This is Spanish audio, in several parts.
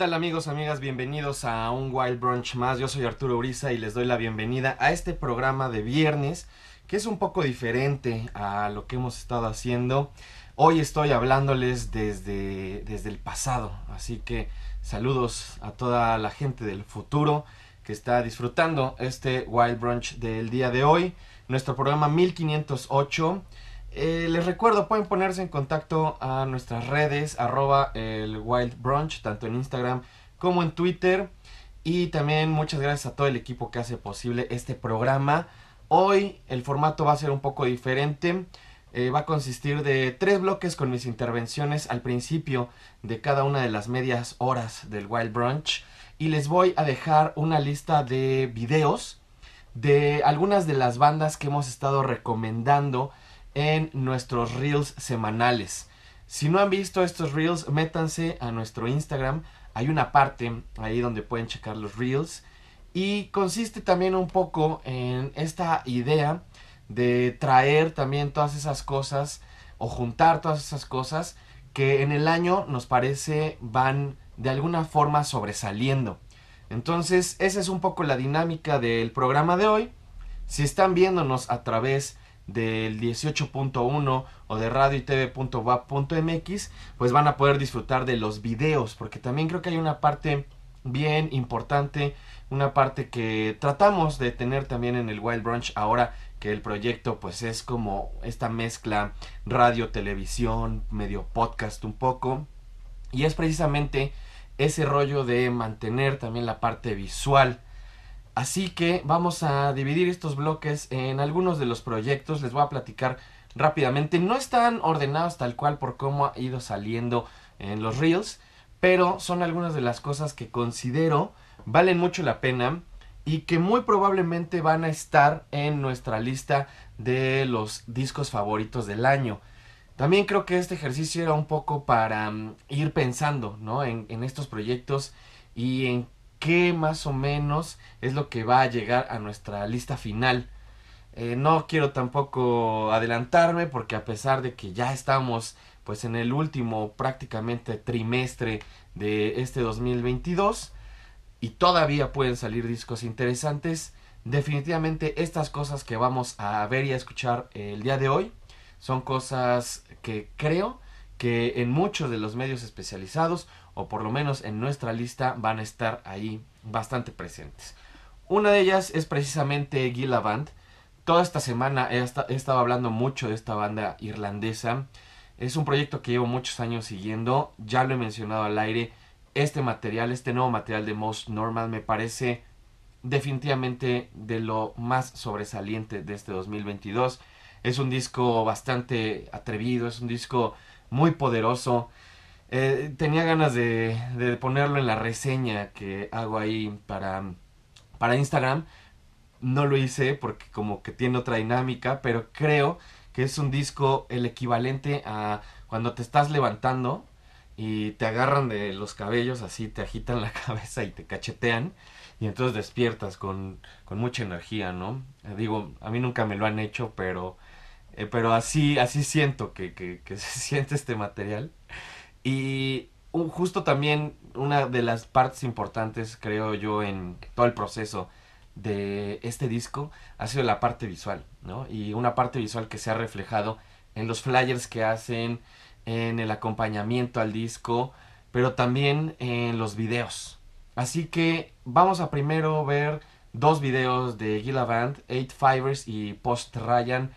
tal amigos, amigas? Bienvenidos a un Wild Brunch más. Yo soy Arturo Uriza y les doy la bienvenida a este programa de viernes que es un poco diferente a lo que hemos estado haciendo. Hoy estoy hablándoles desde, desde el pasado, así que saludos a toda la gente del futuro que está disfrutando este Wild Brunch del día de hoy, nuestro programa 1508. Eh, les recuerdo, pueden ponerse en contacto a nuestras redes, arroba el Wild Brunch, tanto en Instagram como en Twitter. Y también muchas gracias a todo el equipo que hace posible este programa. Hoy el formato va a ser un poco diferente. Eh, va a consistir de tres bloques con mis intervenciones al principio de cada una de las medias horas del Wild Brunch. Y les voy a dejar una lista de videos de algunas de las bandas que hemos estado recomendando en nuestros reels semanales. Si no han visto estos reels, métanse a nuestro Instagram. Hay una parte ahí donde pueden checar los reels. Y consiste también un poco en esta idea de traer también todas esas cosas o juntar todas esas cosas que en el año nos parece van de alguna forma sobresaliendo. Entonces, esa es un poco la dinámica del programa de hoy. Si están viéndonos a través del 18.1 o de radio y tv.wap.mx, pues van a poder disfrutar de los videos, porque también creo que hay una parte bien importante, una parte que tratamos de tener también en el Wild Brunch ahora que el proyecto pues es como esta mezcla radio, televisión, medio podcast un poco. Y es precisamente ese rollo de mantener también la parte visual. Así que vamos a dividir estos bloques en algunos de los proyectos. Les voy a platicar rápidamente. No están ordenados tal cual por cómo ha ido saliendo en los reels. Pero son algunas de las cosas que considero valen mucho la pena y que muy probablemente van a estar en nuestra lista de los discos favoritos del año. También creo que este ejercicio era un poco para mm, ir pensando ¿no? en, en estos proyectos y en qué más o menos es lo que va a llegar a nuestra lista final. Eh, no quiero tampoco adelantarme porque a pesar de que ya estamos pues en el último prácticamente trimestre de este 2022, y todavía pueden salir discos interesantes. Definitivamente estas cosas que vamos a ver y a escuchar el día de hoy son cosas que creo que en muchos de los medios especializados o por lo menos en nuestra lista van a estar ahí bastante presentes. Una de ellas es precisamente Gila Band. Toda esta semana he, estado hablando mucho de esta banda irlandesa. Es un proyecto que llevo muchos años siguiendo, ya lo he mencionado al aire este material, este nuevo material de Most Normal me parece definitivamente de lo más sobresaliente de este 2022. Es un disco bastante atrevido, es un disco muy poderoso. Eh, tenía ganas de, de, ponerlo en la reseña que hago ahí para, para Instagram. No lo hice porque como que tiene otra dinámica, pero creo que es un disco el equivalente a cuando te estás levantando y te agarran de los cabellos así, te agitan la cabeza y te cachetean y entonces despiertas con, con mucha energía, ¿no? Eh, digo, a mí nunca me lo han hecho, pero, eh, pero así, así siento que, que, que, se siente este material. Y un, justo también una de las partes importantes, creo yo, en todo el proceso de este disco ha sido la parte visual, ¿no? Y una parte visual que se ha reflejado en los flyers que hacen, en el acompañamiento al disco, pero también en los videos. Así que vamos a primero ver dos videos de Gila Band, Eight Fibers y Post Ryan.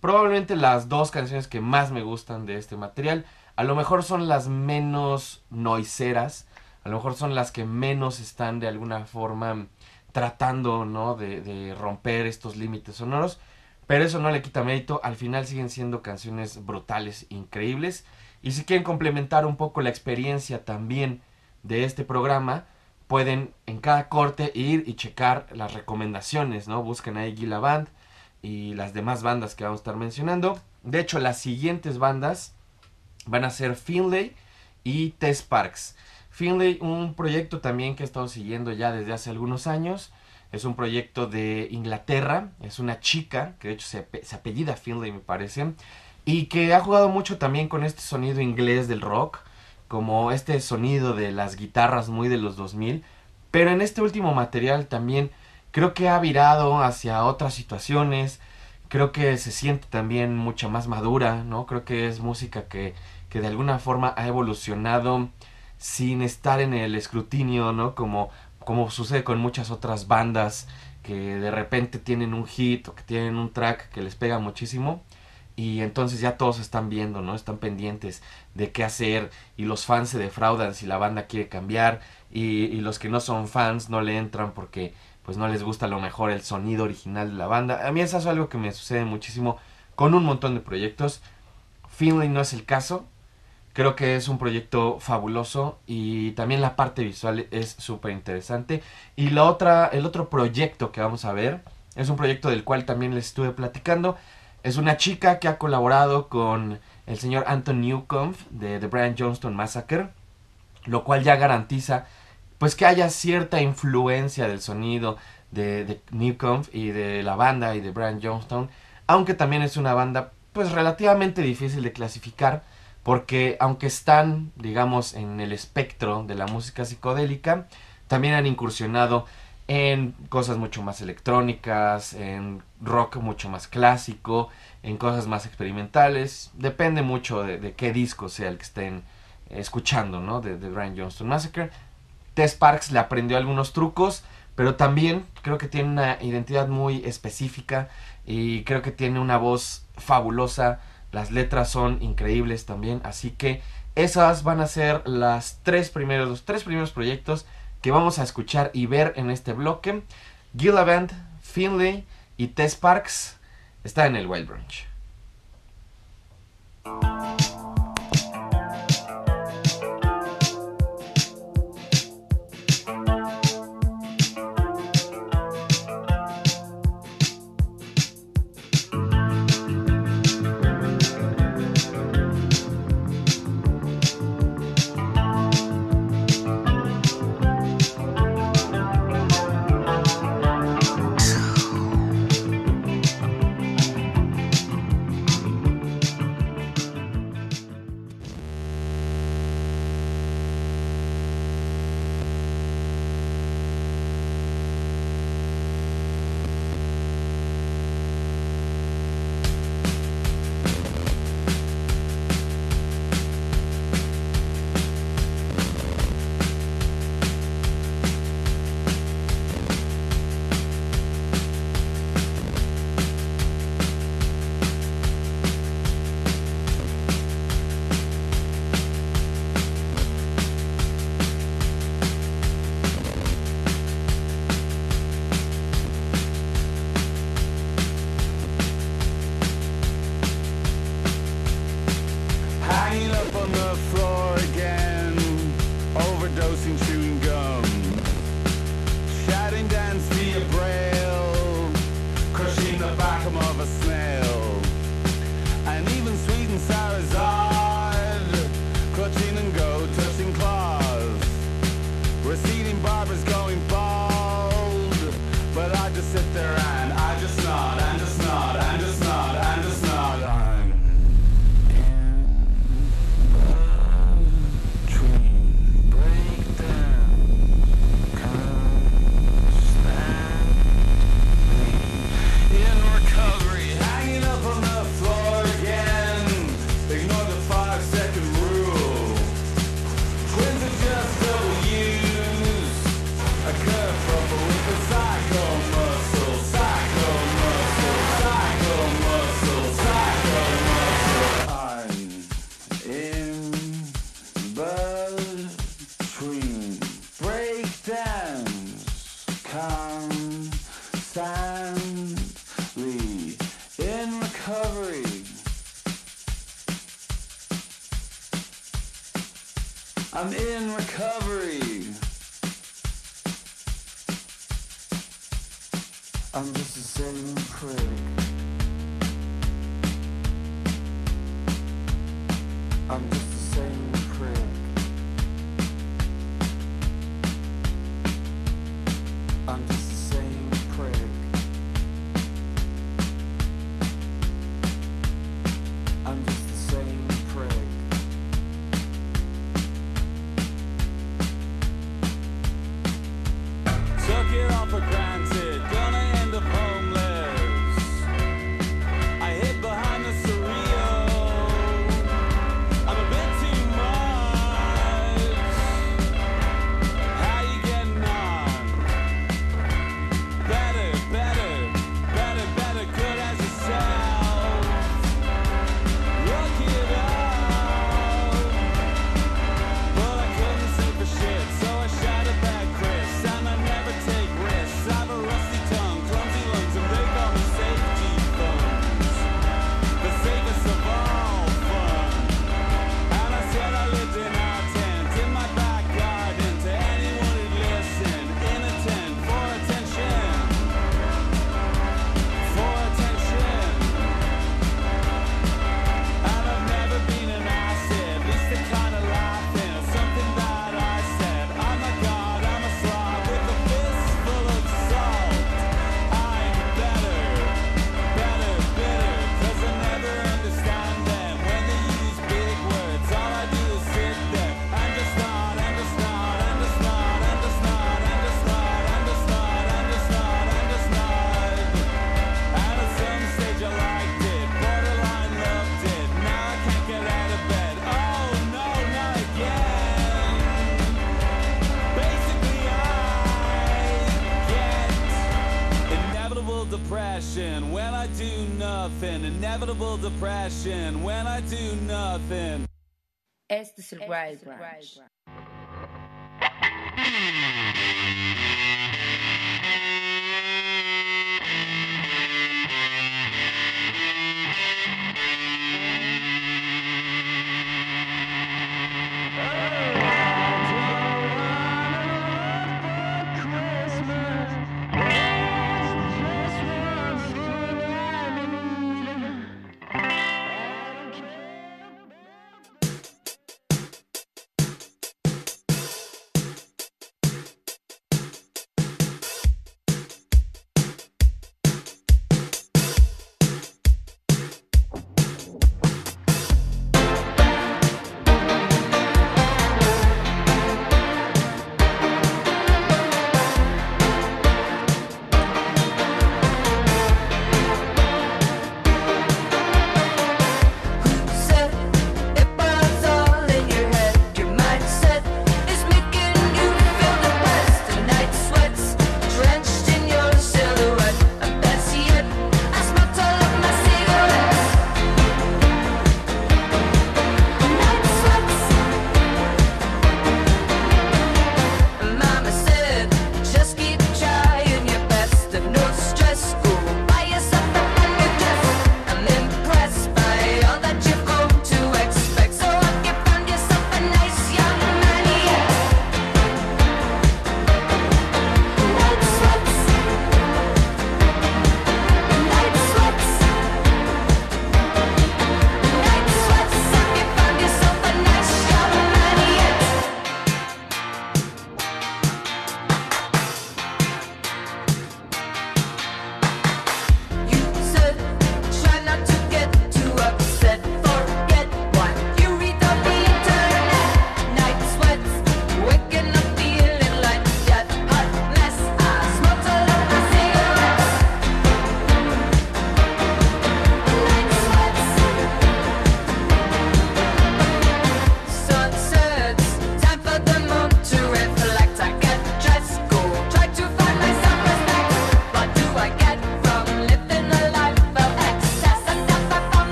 Probablemente las dos canciones que más me gustan de este material. A lo mejor son las menos noiseras. A lo mejor son las que menos están de alguna forma tratando, ¿no? De, romper estos límites sonoros. Pero eso no le quita mérito. Al final siguen siendo canciones brutales, increíbles. Y si quieren complementar un poco la experiencia también de este programa, pueden en cada corte ir y checar las recomendaciones, ¿no? Busquen ahí Gila Band y las demás bandas que vamos a estar mencionando. De hecho, las siguientes bandas van a ser Finlay y Tess Parks. Finlay, un proyecto también que he estado siguiendo ya desde hace algunos años. Es un proyecto de Inglaterra. Es una chica, que de hecho se, se apellida Finlay, me parece. Y que ha jugado mucho también con este sonido inglés del rock. Como este sonido de las guitarras muy de los 2000. Pero en este último material también creo que ha virado hacia otras situaciones. Creo que se siente también mucha más madura, ¿no? Creo que es música que, que de alguna forma ha evolucionado sin estar en el escrutinio, ¿no? Como como sucede con muchas otras bandas que de repente tienen un hit o que tienen un track que les pega muchísimo y entonces ya todos están viendo, ¿no? Están pendientes de qué hacer y los fans se defraudan si la banda quiere cambiar y, los que no son fans no le entran porque pues no les gusta a lo mejor el sonido original de la banda. A mí eso es algo que me sucede muchísimo con un montón de proyectos. Finley no es el caso, Creo que es un proyecto fabuloso y también la parte visual es súper interesante. Y la otra, el otro proyecto que vamos a ver es un proyecto del cual también les estuve platicando. Es una chica que ha colaborado con el señor Anton Newcomb de The Brian Johnston Massacre, lo cual ya garantiza pues que haya cierta influencia del sonido de, de Newcomb y de la banda y de Brian Johnston, aunque también es una banda pues relativamente difícil de clasificar porque aunque están, digamos, en el espectro de la música psicodélica, también han incursionado en cosas mucho más electrónicas, en rock mucho más clásico, en cosas más experimentales. Depende mucho de, qué disco sea el que estén escuchando, ¿no? De, Brian Johnston Massacre. Tess Sparks le aprendió algunos trucos, pero también creo que tiene una identidad muy específica y creo que tiene una voz fabulosa las letras son increíbles también. Así que esas van a ser las tres primeros, los tres primeros proyectos que vamos a escuchar y ver en este bloque. Gillaband, Finley y Tess Parks está en el Wild Branch. passion when I do nothing. It's the surprise, surprise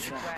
guys.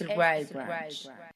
Este es el Wild Branch.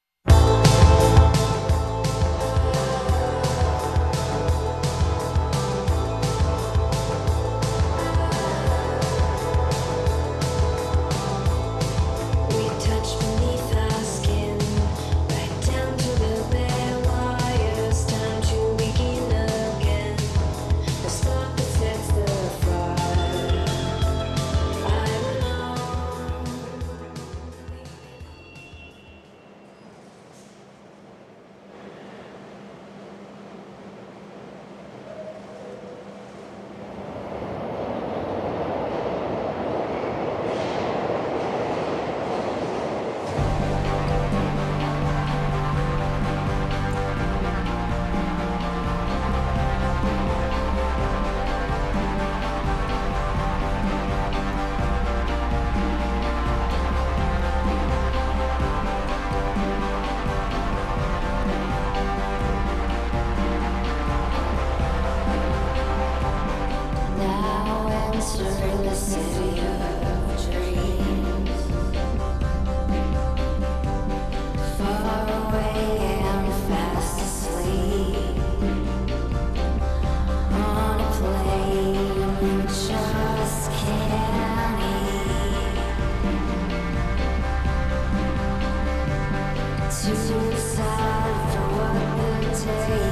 谢。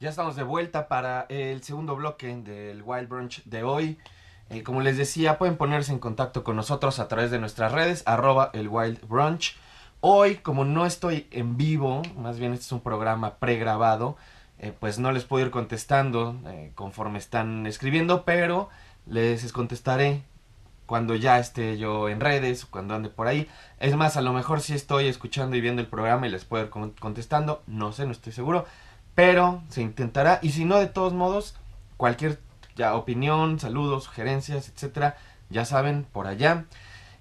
Ya estamos de vuelta para el segundo bloque del Wild Brunch de hoy. Eh, como les decía, pueden ponerse en contacto con nosotros a través de nuestras redes, arroba el Wild Brunch. Hoy, como no estoy en vivo, más bien este es un programa pregrabado, eh, pues no les puedo ir contestando eh, conforme están escribiendo, pero les contestaré cuando ya esté yo en redes, cuando ande por ahí. Es más, a lo mejor sí estoy escuchando y viendo el programa y les puedo ir con- contestando, no sé, no estoy seguro, pero se intentará. Y si no, de todos modos, cualquier ya opinión, saludos, sugerencias, etcétera, ya saben, por allá.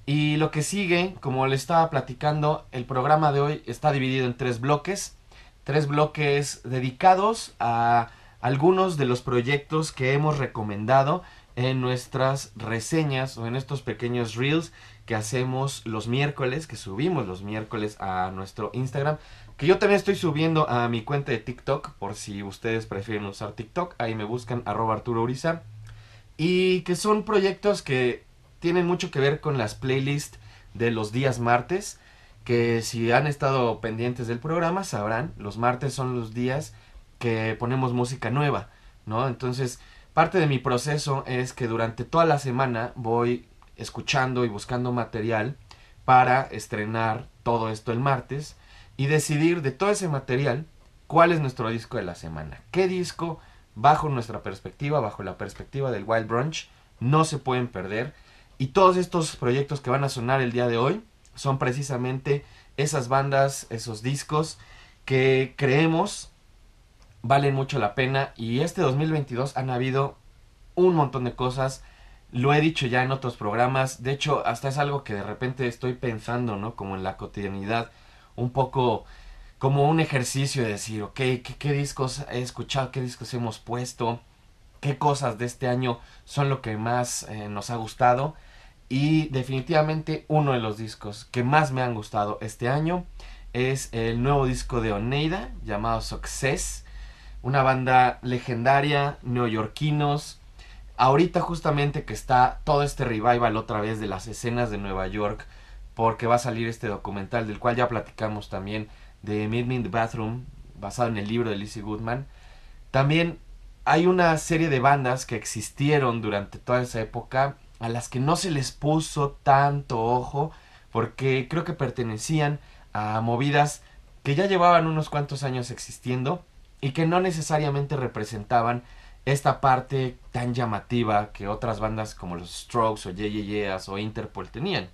Y lo que sigue, como les estaba platicando, el programa de hoy está dividido en tres bloques. Tres bloques dedicados a algunos de los proyectos que hemos recomendado en nuestras reseñas o en estos pequeños reels que hacemos los miércoles, que subimos los miércoles a nuestro Instagram. Que yo también estoy subiendo a mi cuenta de TikTok, por si ustedes prefieren usar TikTok. Ahí me buscan arroba Arturo Uriza. Y que son proyectos que tienen mucho que ver con las playlists de los días martes. Que si han estado pendientes del programa sabrán, los martes son los días que ponemos música nueva, ¿no? Entonces, parte de mi proceso es que durante toda la semana voy escuchando y buscando material para estrenar todo esto el martes y decidir de todo ese material cuál es nuestro disco de la semana. ¿Qué disco, bajo nuestra perspectiva, bajo la perspectiva del Wild Brunch, no se pueden perder? Y todos estos proyectos que van a sonar el día de hoy son precisamente esas bandas, esos discos que creemos valen mucho la pena. Y este 2022 han habido un montón de cosas. Lo he dicho ya en otros programas. De hecho, hasta es algo que de repente estoy pensando, ¿no? Como en la cotidianidad. Un poco como un ejercicio de decir, ok, ¿qué, discos he escuchado? ¿Qué discos hemos puesto? ¿Qué cosas de este año son lo que más eh, nos ha gustado? Y definitivamente uno de los discos que más me han gustado este año es el nuevo disco de Oneida llamado Success. Una banda legendaria, neoyorquinos. Ahorita justamente que está todo este revival otra vez de las escenas de Nueva York. Porque va a salir este documental del cual ya platicamos también de Meet Me in the Bathroom. Basado en el libro de Lizzie Goodman. También hay una serie de bandas que existieron durante toda esa época a las que no se les puso tanto ojo porque creo que pertenecían a movidas que ya llevaban unos cuantos años existiendo y que no necesariamente representaban esta parte tan llamativa que otras bandas como los Strokes o Yeahs o Interpol tenían.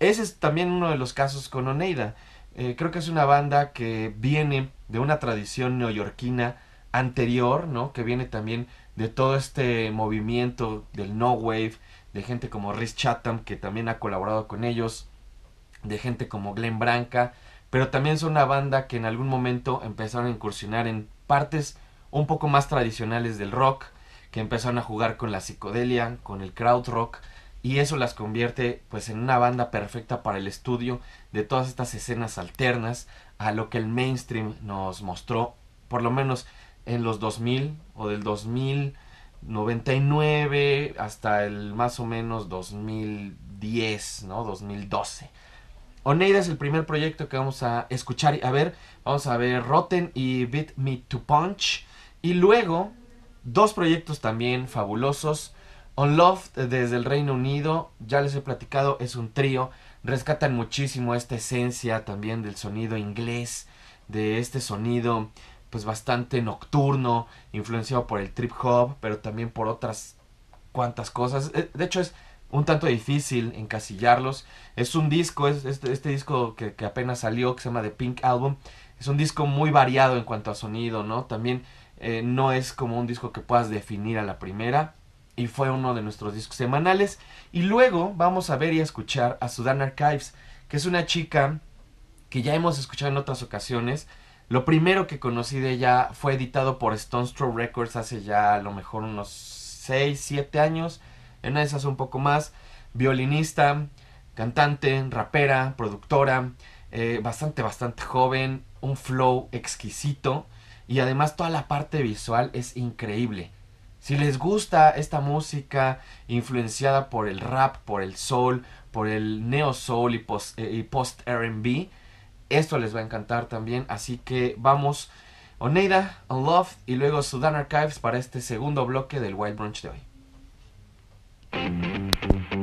Ese es también uno de los casos con Oneida. Eh, creo que es una banda que viene de una tradición neoyorquina anterior, ¿no? Que viene también de todo este movimiento del no wave, de gente como Rhys Chatham que también ha colaborado con ellos, de gente como Glenn Branca, pero también son una banda que en algún momento empezaron a incursionar en partes un poco más tradicionales del rock, que empezaron a jugar con la psicodelia, con el crowd rock, y eso las convierte pues en una banda perfecta para el estudio de todas estas escenas alternas a lo que el mainstream nos mostró, por lo menos en los 2000 o del 2099 hasta el más o menos 2010, ¿no? 2012. Oneida es el primer proyecto que vamos a escuchar y a ver. Vamos a ver Rotten y Beat Me to Punch. Y luego, dos proyectos también fabulosos. On Love desde el Reino Unido, ya les he platicado, es un trío. Rescatan muchísimo esta esencia también del sonido inglés, de este sonido pues bastante nocturno, influenciado por el trip hop, pero también por otras cuantas cosas. Eh, De hecho es un tanto difícil encasillarlos. Es un disco, es este, disco que, que apenas salió, que se llama The Pink Album. Es un disco muy variado en cuanto a sonido, ¿no? También eh, no es como un disco que puedas definir a la primera. Y fue uno de nuestros discos semanales. Y luego vamos a ver y a escuchar a Sudan Archives, que es una chica que ya hemos escuchado en otras ocasiones. Lo primero que conocí de ella fue editado por Stone Throw Records hace ya a lo mejor unos 6, 7 años. En esas un poco más. Violinista, cantante, rapera, productora. eh, bastante, bastante joven. Un flow exquisito. Y además toda la parte visual es increíble. Si les gusta esta música influenciada por el rap, por el soul, por el neo soul y post, eh, post R&B, esto les va a encantar también. Así que vamos Oneida, Unloved y luego Sudan Archives para este segundo bloque del Wild Brunch de hoy. Thank you.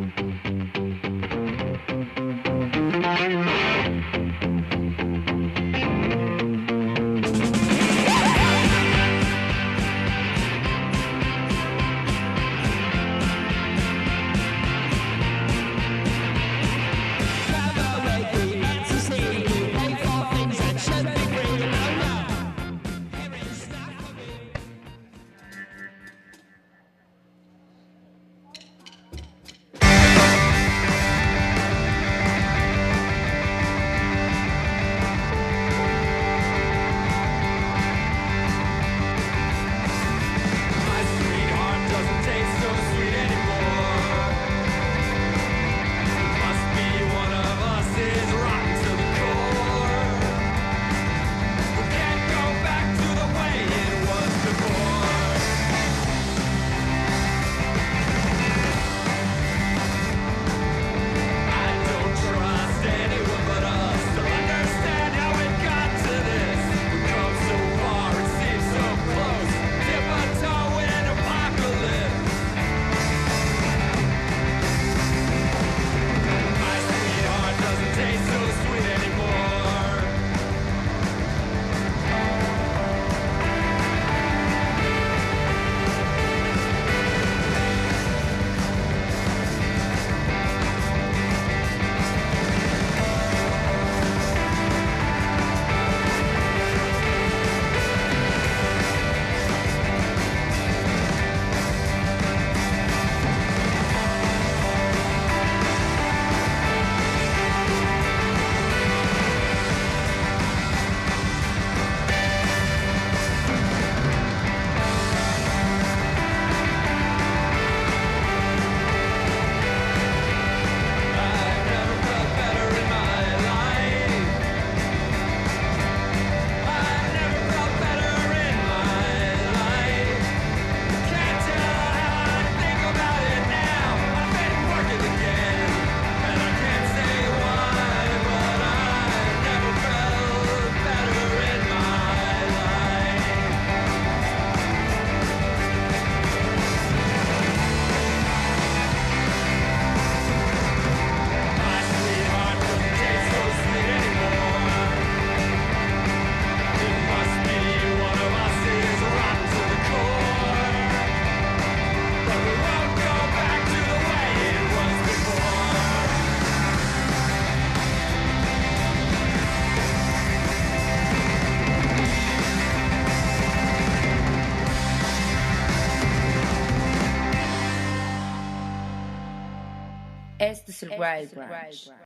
Este es el Wild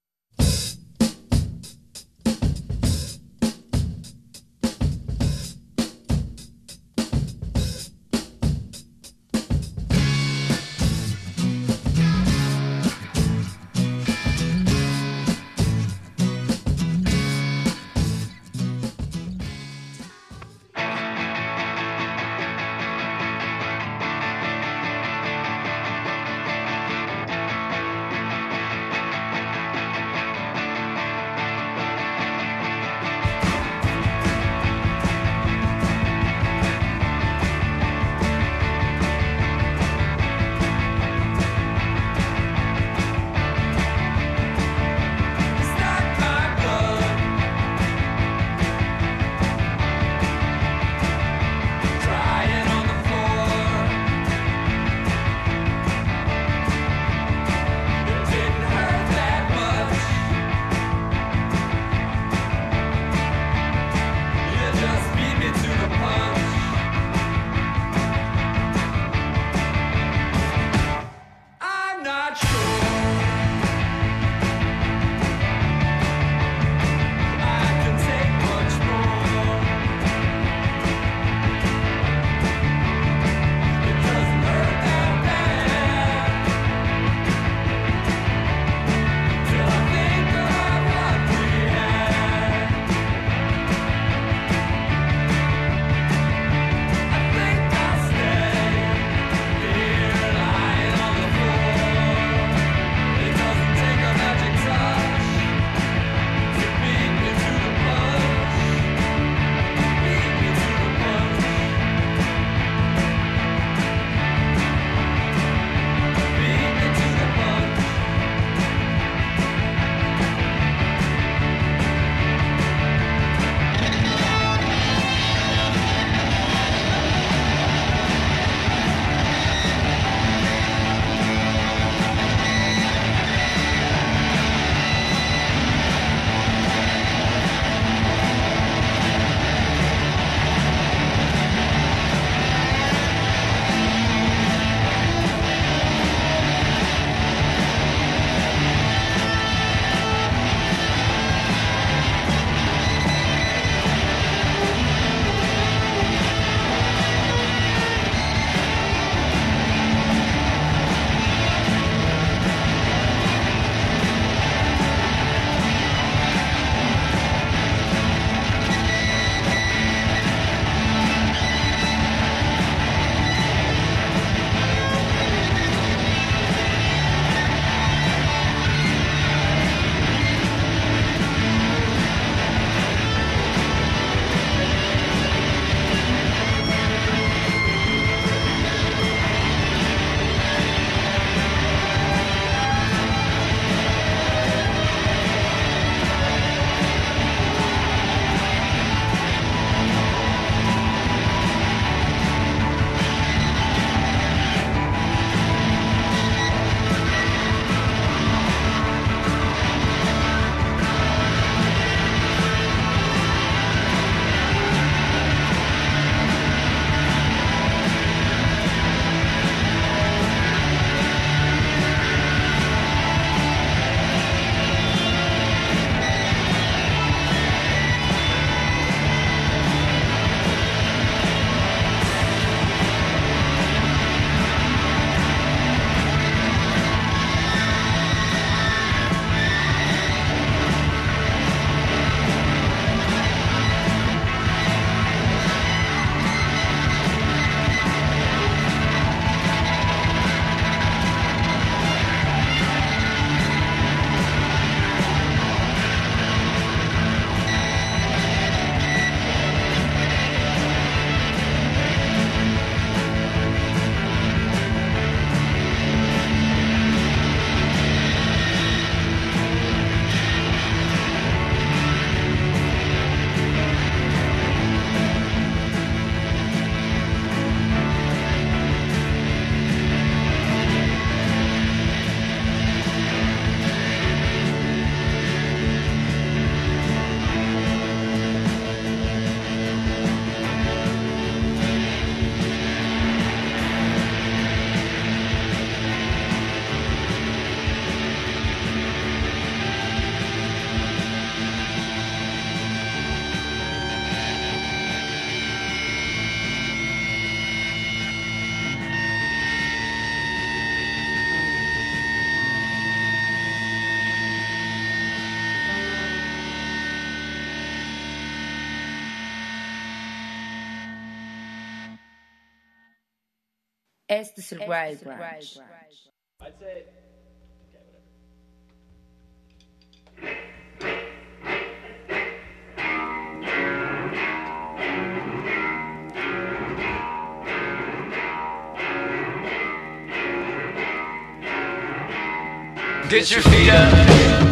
es el Wild Branch. Get your feet up.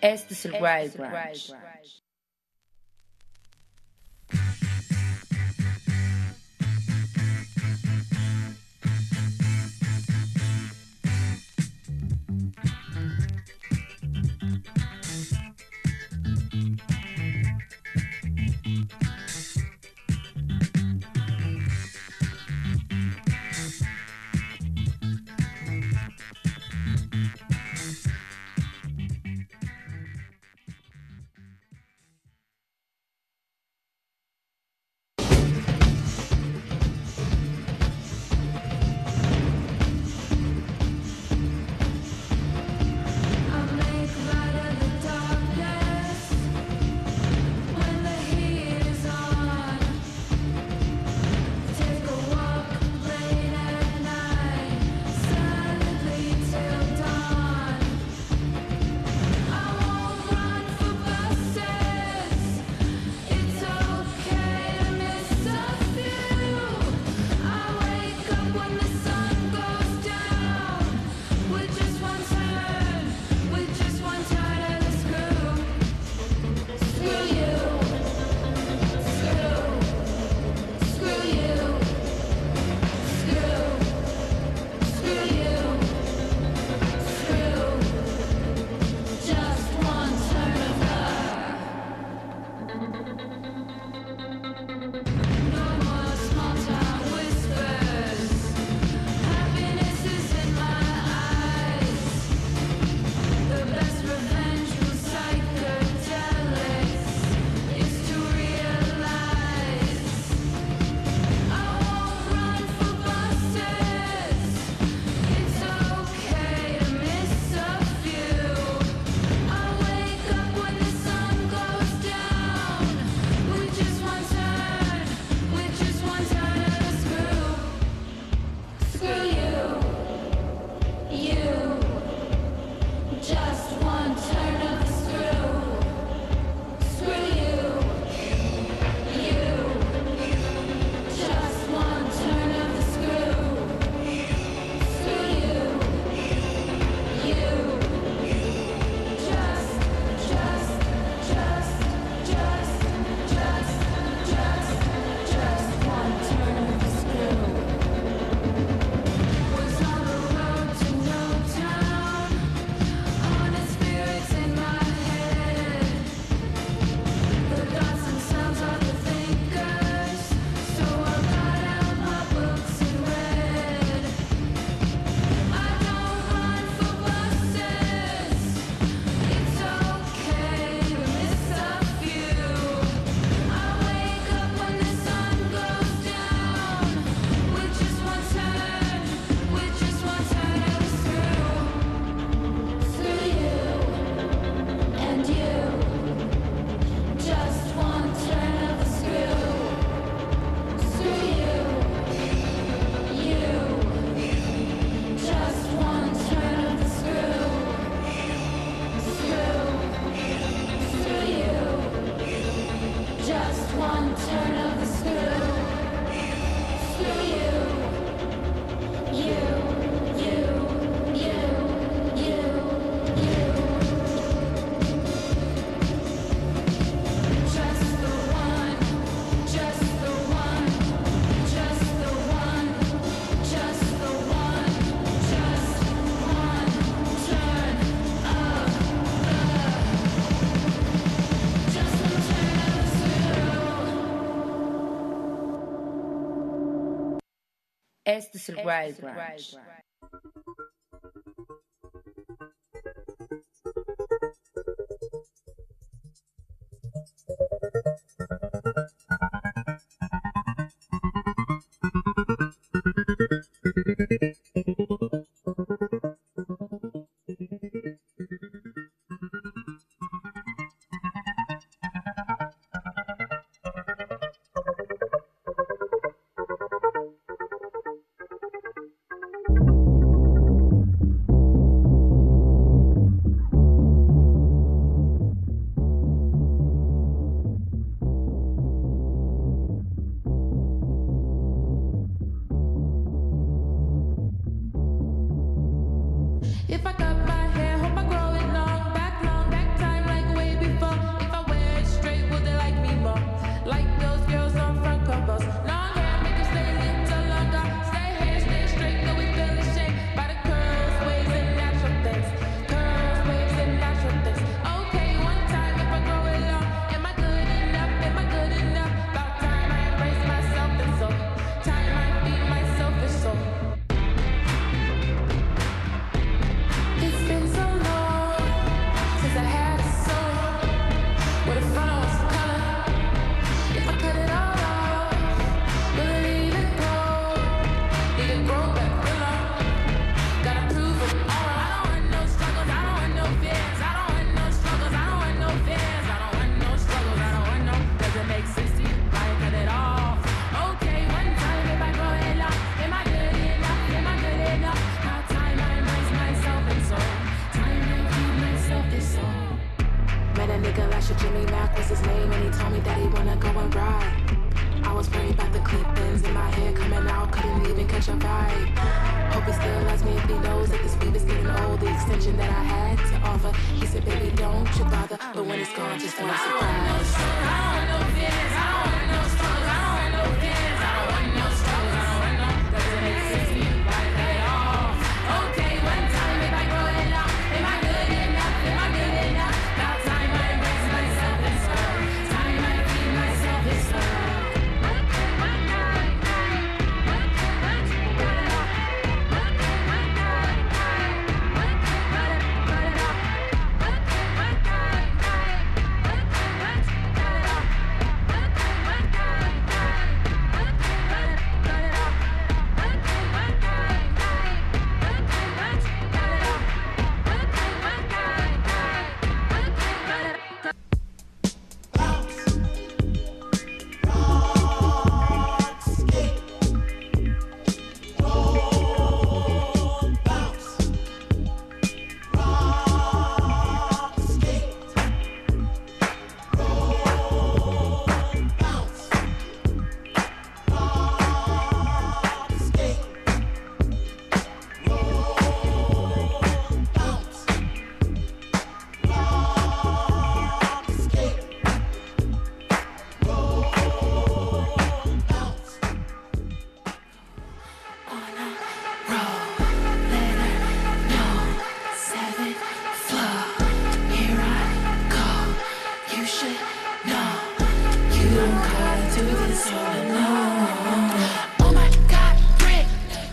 Este es right, right.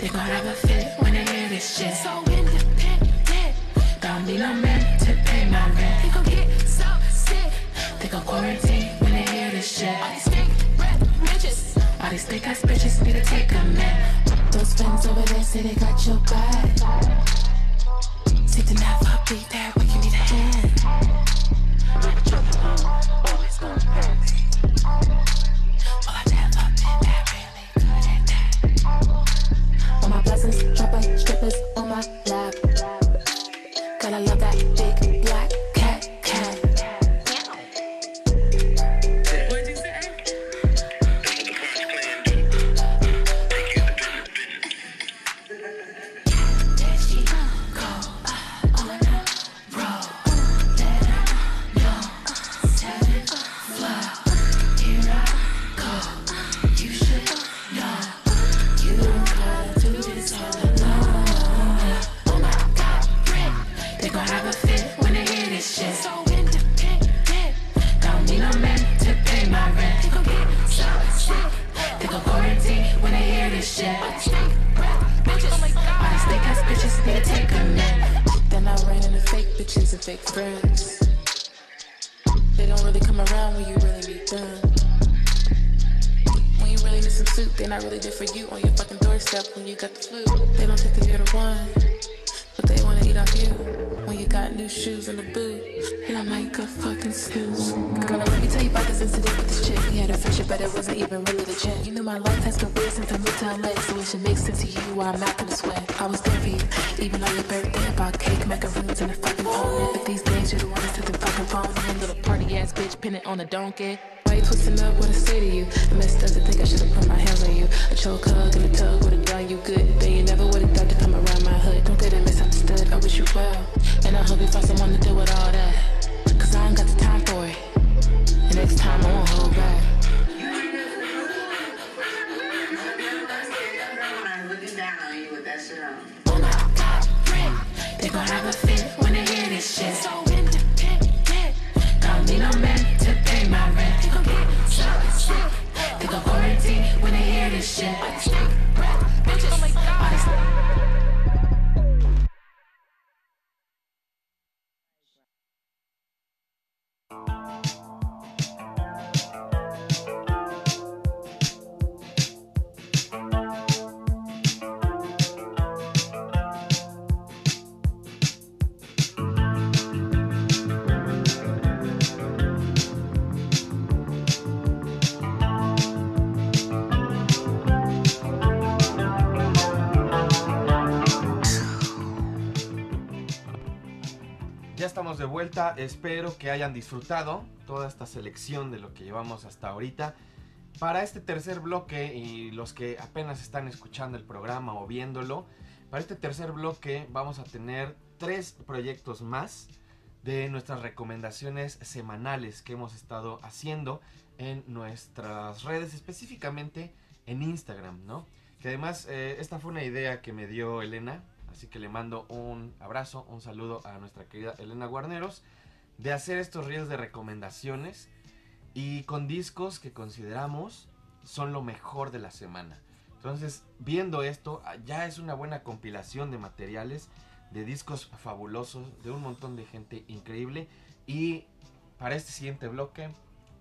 They gon' have a fit when they hear this shit. So independent. Don't need no man to pay my rent. They gon' get so sick. They gon' quarantine when they hear this shit. All these fake red bitches. All these fake ass bitches need to take a minute. Those friends over there say they got your back. Take the nap, I'll be there when you need a hand. On Stop. Espero que hayan disfrutado toda esta selección de lo que llevamos hasta ahorita. Para este tercer bloque y los que apenas están escuchando el programa o viéndolo, para este tercer bloque vamos a tener tres proyectos más de nuestras recomendaciones semanales que hemos estado haciendo en nuestras redes, específicamente en Instagram, ¿no? Que además eh, esta fue una idea que me dio Elena, así que le mando un abrazo, un saludo a nuestra querida Elena Guarneros, de hacer estos reels de recomendaciones y con discos que consideramos son lo mejor de la semana. Entonces, viendo esto, ah, ya es una buena compilación de materiales, de discos fabulosos, de un montón de gente increíble. Y para este siguiente bloque,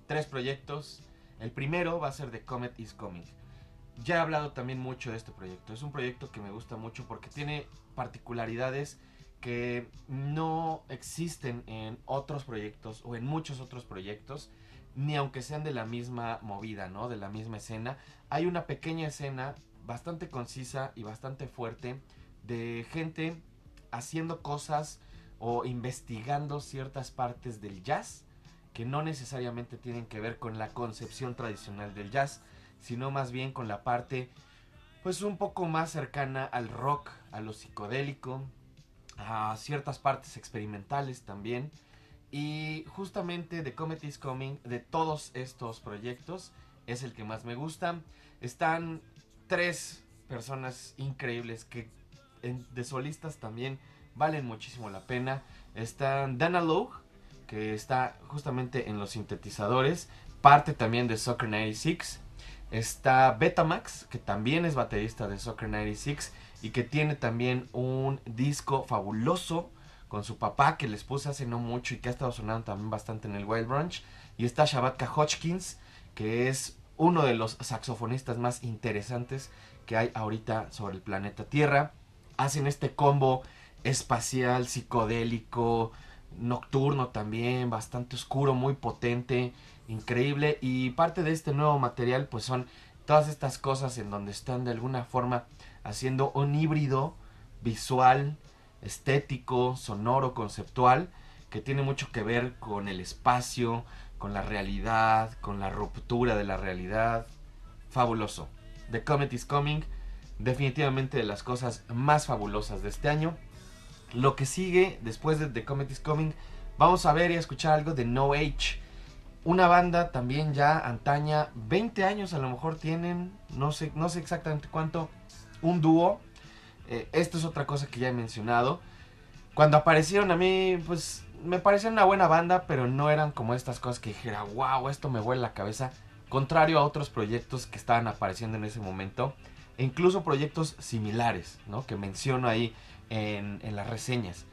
tres proyectos. El primero va a ser The Comet is Coming. Ya he hablado también mucho de este proyecto. Es un proyecto que me gusta mucho porque tiene particularidades que no existen en otros proyectos o en muchos otros proyectos, ni aunque sean de la misma movida, ¿no? De la misma escena. Hay una pequeña escena bastante concisa y bastante fuerte de gente haciendo cosas o investigando ciertas partes del jazz que no necesariamente tienen que ver con la concepción tradicional del jazz, sino más bien con la parte pues un poco más cercana al rock, a lo psicodélico, a ciertas partes experimentales también. Y justamente The Comet is Coming, de todos estos proyectos, es el que más me gusta. Están tres personas increíbles que en- de solistas también valen muchísimo la pena. Están Dana Logue, que está justamente en los sintetizadores, parte también de Soccer 96. Está Betamax, que también es baterista de Soccer 96 y que tiene también un disco fabuloso con su papá que les puse hace no mucho y que ha estado sonando también bastante en el Wild Branch. Y está Shabatka Hodgkins, que es uno de los saxofonistas más interesantes que hay ahorita sobre el planeta Tierra. Hacen este combo espacial, psicodélico, nocturno también, bastante oscuro, muy potente, increíble. Y parte de este nuevo material pues son todas estas cosas en donde están de alguna forma haciendo un híbrido visual, estético, sonoro, conceptual, que tiene mucho que ver con el espacio, con la realidad, con la ruptura de la realidad. Fabuloso. The Comet is Coming, definitivamente de las cosas más fabulosas de este año. Lo que sigue después de The Comet is Coming, vamos a ver y a escuchar algo de No Age. Una banda también ya antaña, 20 años a lo mejor tienen, no sé, no sé exactamente cuánto, un dúo. Eh, esto es otra cosa que ya he mencionado. Cuando aparecieron a mí, pues me parecían una buena banda, pero no eran como estas cosas que dijera, wow, esto me vuela la cabeza. Contrario a otros proyectos que estaban apareciendo en ese momento, e incluso proyectos similares, ¿no? Que menciono ahí en, en las reseñas.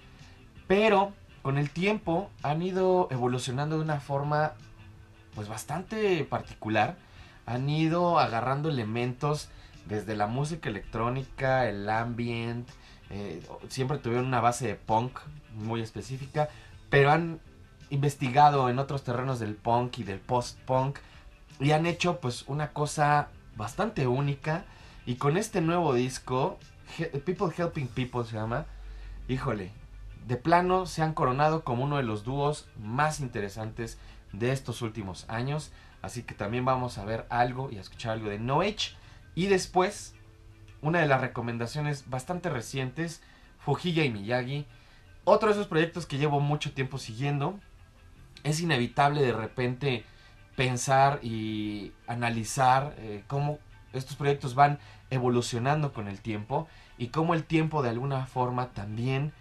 Pero con el tiempo han ido evolucionando de una forma pues bastante particular. Han ido agarrando elementos desde la música electrónica, el ambient, eh, siempre tuvieron una base de punk muy específica, pero han investigado en otros terrenos del punk y del post-punk y han hecho pues una cosa bastante única y con este nuevo disco, People Helping People se llama, híjole, de plano se han coronado como uno de los dúos más interesantes de estos últimos años, así que también vamos a ver algo y a escuchar algo de No Age y después una de las recomendaciones bastante recientes, Fujilla y Miyagi, otro de esos proyectos que llevo mucho tiempo siguiendo. Es inevitable de repente pensar y analizar eh, cómo estos proyectos van evolucionando con el tiempo y cómo el tiempo de alguna forma también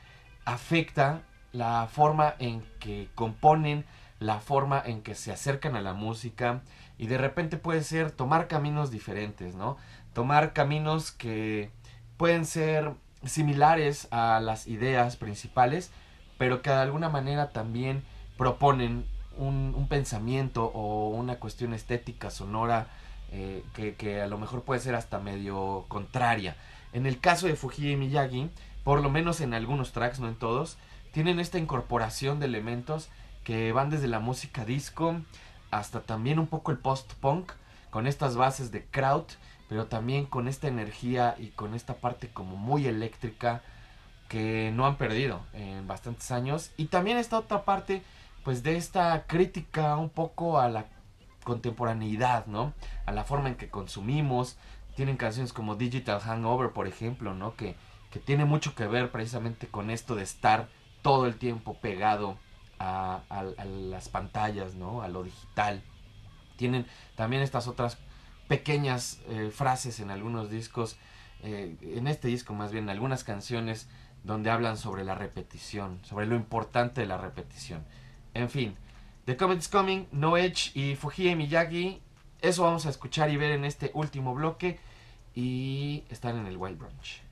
afecta la forma en que componen, la forma en que se acercan a la música y de repente puede ser tomar caminos diferentes, ¿no? Tomar caminos que pueden ser similares a las ideas principales, pero que de alguna manera también proponen un, pensamiento o una cuestión estética sonora eh, que, que a lo mejor puede ser hasta medio contraria. En el caso de Fujii y Miyagi, por lo menos en algunos tracks, no en todos, tienen esta incorporación de elementos que van desde la música disco hasta también un poco el post-punk, con estas bases de crowd, pero también con esta energía y con esta parte como muy eléctrica que no han perdido en bastantes años. Y también esta otra parte, pues de esta crítica un poco a la contemporaneidad, ¿no? A la forma en que consumimos. Tienen canciones como Digital Hangover, por ejemplo, ¿no? Que, que tiene mucho que ver precisamente con esto de estar todo el tiempo pegado a, las pantallas, ¿no? A lo digital. Tienen también estas otras pequeñas eh, frases en algunos discos, eh, en este disco más bien, algunas canciones donde hablan sobre la repetición, sobre lo importante de la repetición. En fin, The Comet's Coming, No Edge y Fujie Miyagi, eso vamos a escuchar y ver en este último bloque y están en el Wild Brunch.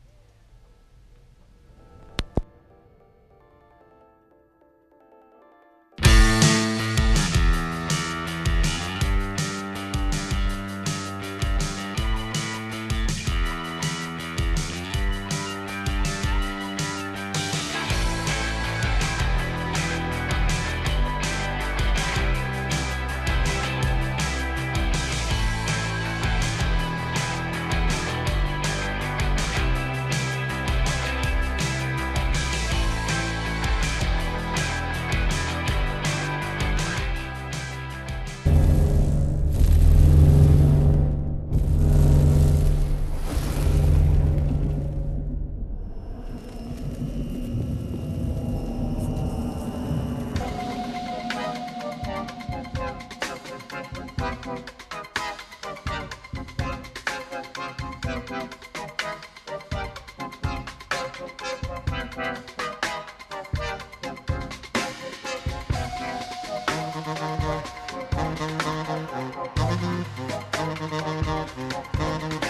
Música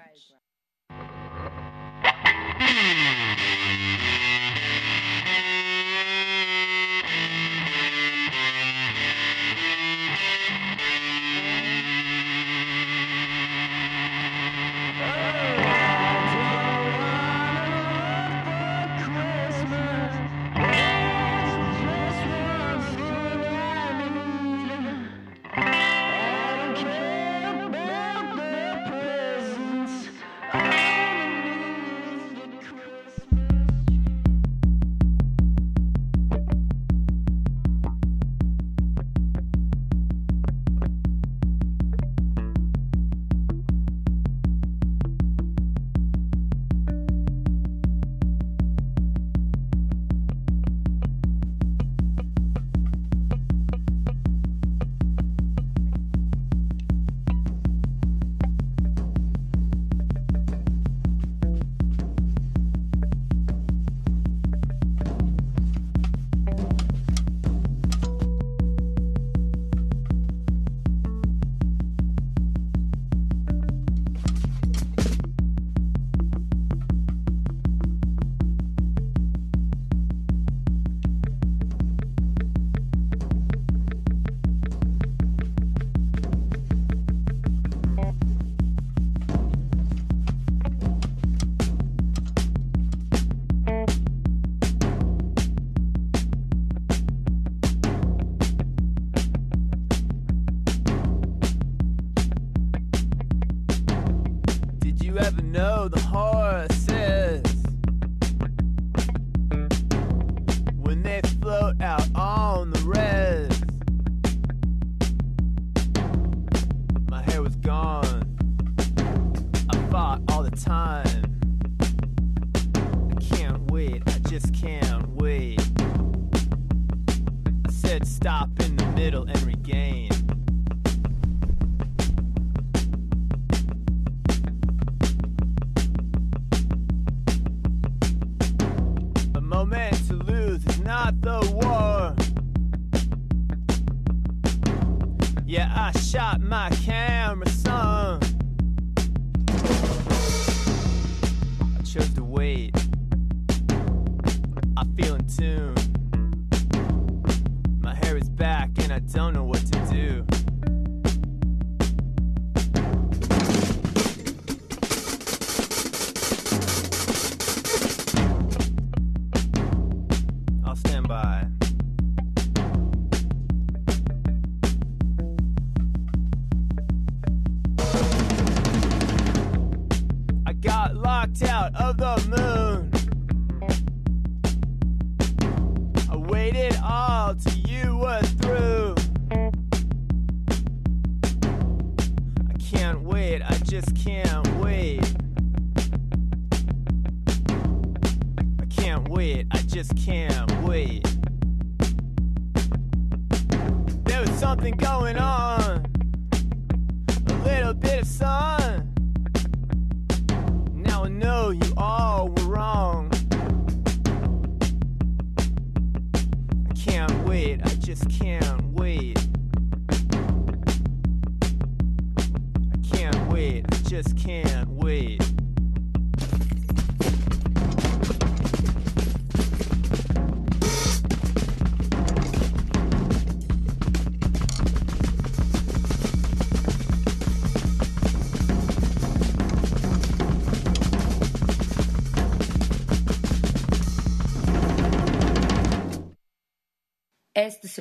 Este es